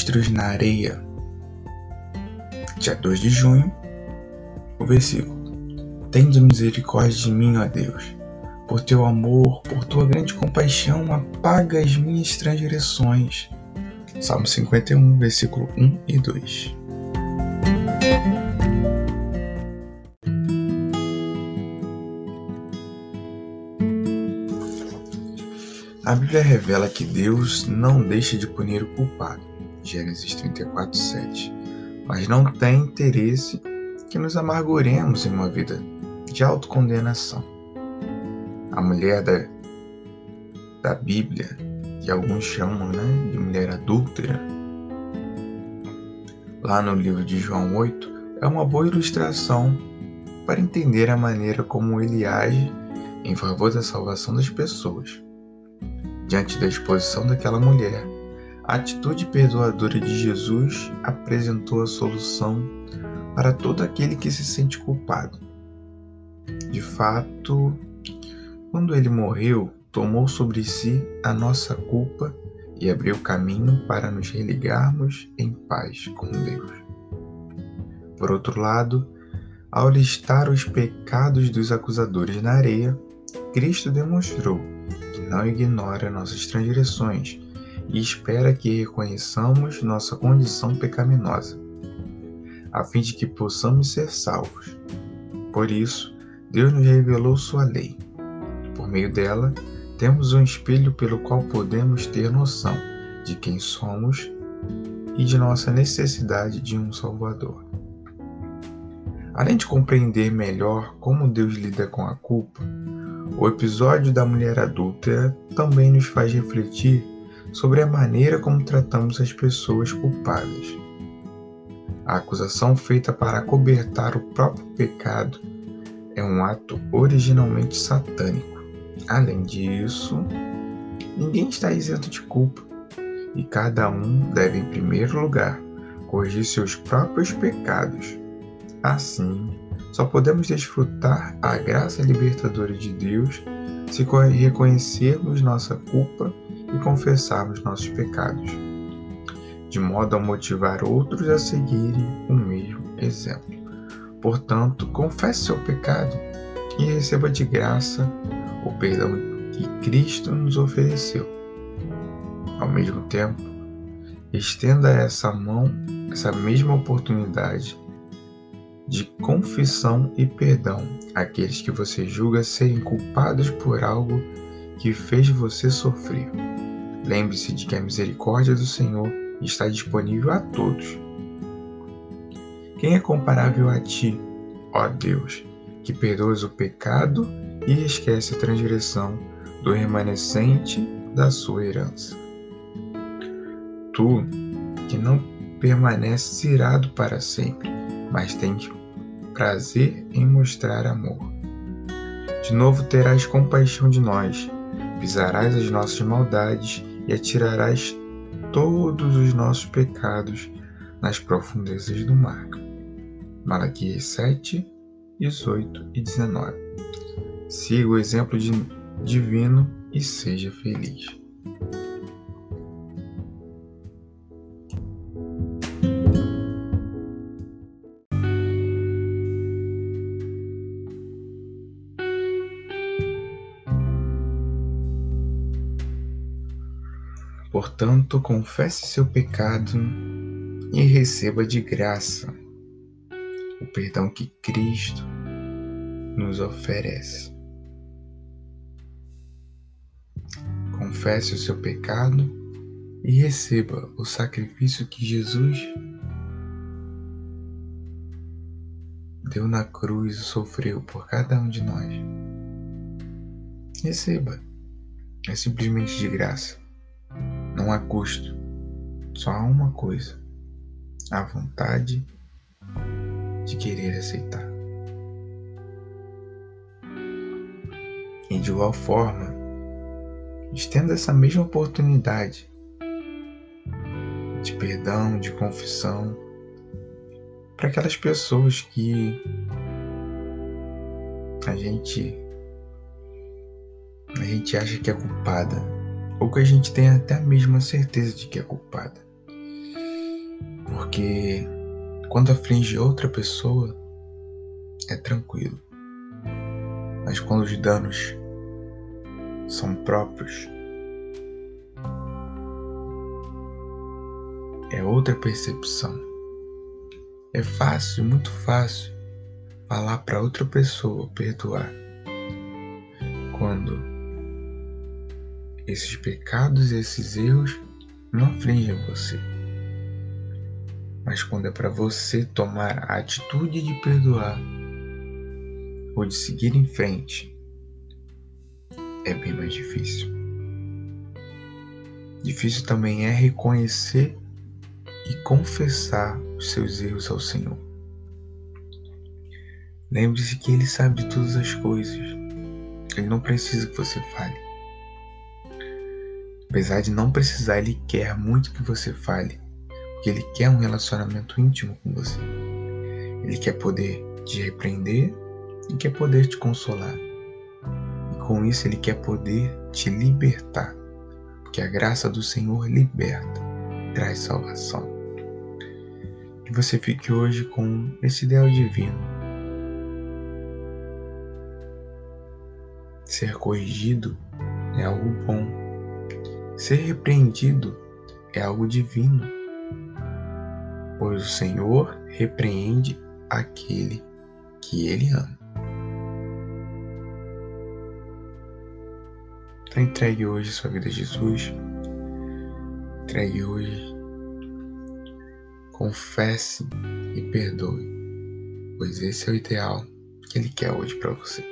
Registros na Areia, dia 2 de junho, o versículo: Tende misericórdia de mim, ó Deus, por teu amor, por tua grande compaixão, apaga as minhas transgressões. Salmo 51, versículo 1 e 2. A Bíblia revela que Deus não deixa de punir o culpado. Gênesis 34, 7. Mas não tem interesse que nos amarguremos em uma vida de autocondenação. A mulher da, da Bíblia, que alguns chamam né, de mulher adúltera, lá no livro de João 8, é uma boa ilustração para entender a maneira como ele age em favor da salvação das pessoas. Diante da exposição daquela mulher, a atitude perdoadora de Jesus apresentou a solução para todo aquele que se sente culpado. De fato, quando ele morreu, tomou sobre si a nossa culpa e abriu caminho para nos religarmos em paz com Deus. Por outro lado, ao listar os pecados dos acusadores na areia, Cristo demonstrou que não ignora nossas transgressões e espera que reconheçamos nossa condição pecaminosa, a fim de que possamos ser salvos. Por isso, Deus nos revelou Sua lei. Por meio dela, temos um espelho pelo qual podemos ter noção de quem somos e de nossa necessidade de um Salvador. Além de compreender melhor como Deus lida com a culpa, o episódio da mulher adúltera também nos faz refletir sobre a maneira como tratamos as pessoas culpadas. A acusação feita para acobertar o próprio pecado é um ato originalmente satânico. Além disso, ninguém está isento de culpa e cada um deve, em primeiro lugar, corrigir seus próprios pecados. Assim, só podemos desfrutar a graça libertadora de Deus se reconhecermos nossa culpa e confessarmos nossos pecados, de modo a motivar outros a seguirem o mesmo exemplo. Portanto, confesse seu pecado e receba de graça o perdão que Cristo nos ofereceu. Ao mesmo tempo, estenda essa mão, essa mesma oportunidade de confissão e perdão àqueles que você julga serem culpados por algo que fez você sofrer. Lembre-se de que a misericórdia do Senhor está disponível a todos. Quem é comparável a ti, ó Deus, que perdoas o pecado e esquece a transgressão do remanescente da sua herança? Tu, que não permaneces irado para sempre, mas tens prazer em mostrar amor. De novo terás compaixão de nós, pisarás as nossas maldades e atirarás todos os nossos pecados nas profundezas do mar. Malaquias 7, 18 e 19. Siga o exemplo divino e seja feliz. Portanto, confesse seu pecado e receba de graça o perdão que Cristo nos oferece. Confesse o seu pecado e receba o sacrifício que Jesus deu na cruz e sofreu por cada um de nós. Receba. É simplesmente de graça. Não há custo. Só há uma coisa: a vontade de querer aceitar. E de igual forma, estenda essa mesma oportunidade de perdão, de confissão para aquelas pessoas que a gente a gente acha que é culpada ou que a gente tem até a mesma certeza de que é culpada. Porque quando aflige outra pessoa é tranquilo. Mas quando os danos são próprios, é outra percepção. É fácil, muito fácil, falar para outra pessoa perdoar. Quando esses pecados esses erros não afligem você. Mas quando é para você tomar a atitude de perdoar ou de seguir em frente, é bem mais difícil. Difícil também é reconhecer e confessar os seus erros ao Senhor. Lembre-se que Ele sabe de todas as coisas. Ele não precisa que você fale. Apesar de não precisar, Ele quer muito que você fale, porque Ele quer um relacionamento íntimo com você. Ele quer poder te repreender e quer poder te consolar. E com isso, Ele quer poder te libertar, porque a graça do Senhor liberta, traz salvação que você fique hoje com esse ideal divino. Ser corrigido é algo bom. Ser repreendido é algo divino, pois o Senhor repreende aquele que Ele ama. Então entregue hoje sua vida a Jesus. Entregue hoje confesse e perdoe, pois esse é o ideal que Ele quer hoje para você.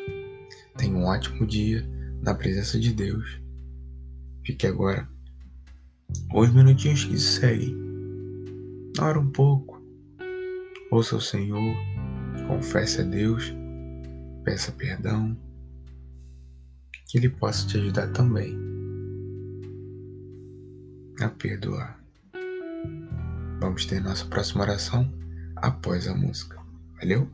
Tenha um ótimo dia na presença de Deus. Fique agora os minutinhos que seguem. Ora um pouco, ouça o Senhor, confesse a Deus, peça perdão, que Ele possa te ajudar também a perdoar. Vamos ter nossa próxima oração após a música. Valeu?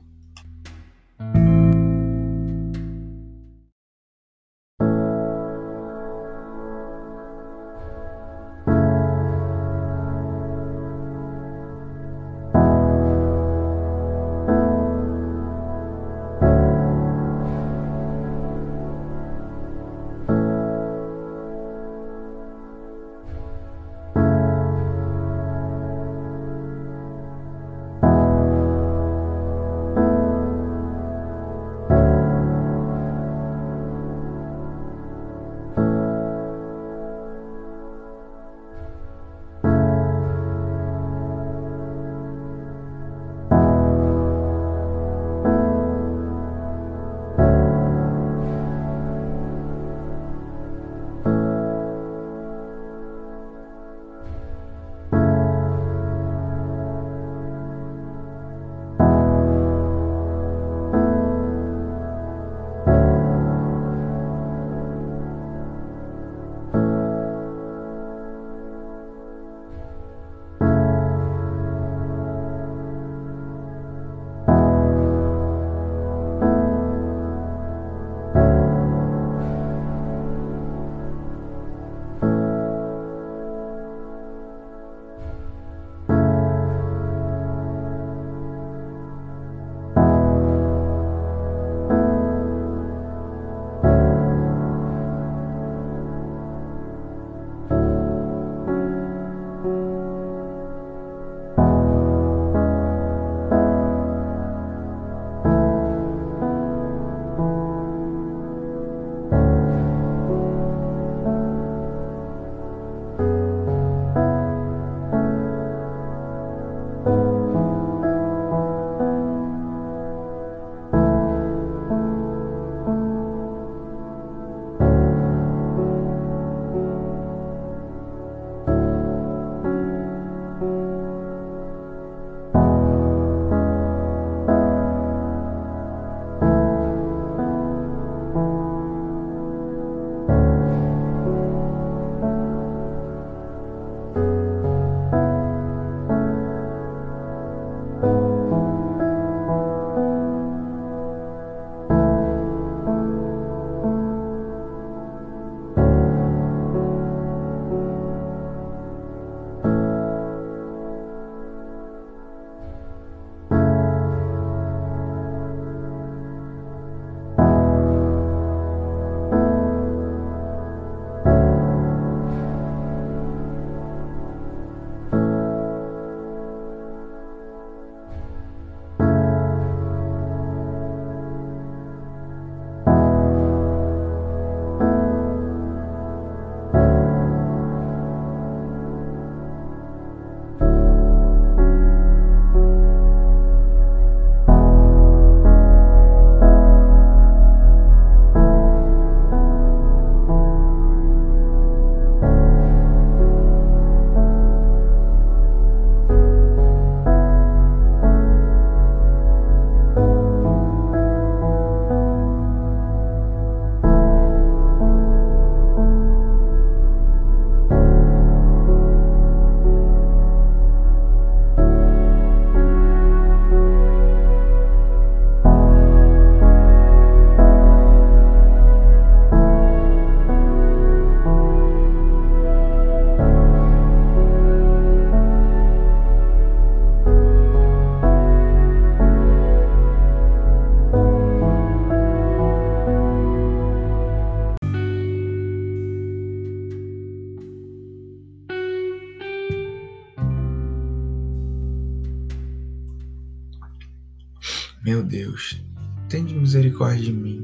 Meu Deus, tem misericórdia de mim.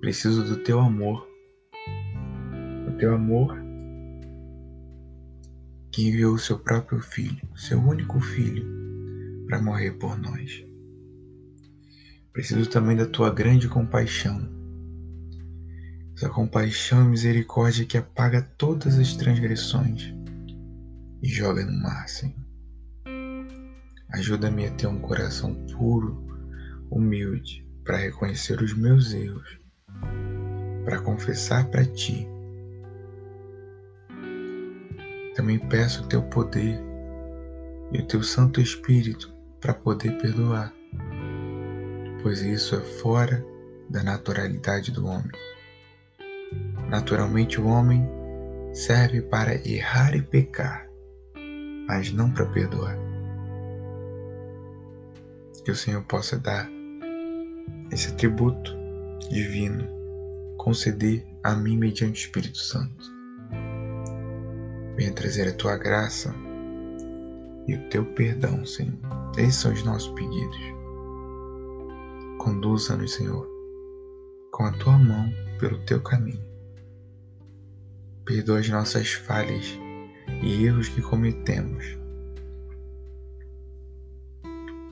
Preciso do teu amor. O teu amor que enviou o seu próprio filho, seu único filho, para morrer por nós. Preciso também da tua grande compaixão. Essa compaixão e misericórdia que apaga todas as transgressões e joga no mar, Senhor. Ajuda-me a ter um coração puro, humilde, para reconhecer os meus erros, para confessar para Ti. Também peço o Teu poder e o Teu Santo Espírito para poder perdoar, pois isso é fora da naturalidade do homem. Naturalmente, o homem serve para errar e pecar, mas não para perdoar. Que o Senhor possa dar esse atributo divino, conceder a mim mediante o Espírito Santo. Venha trazer a tua graça e o teu perdão, Senhor. Esses são os nossos pedidos. Conduza-nos, Senhor, com a tua mão pelo teu caminho. Perdoa as nossas falhas e erros que cometemos.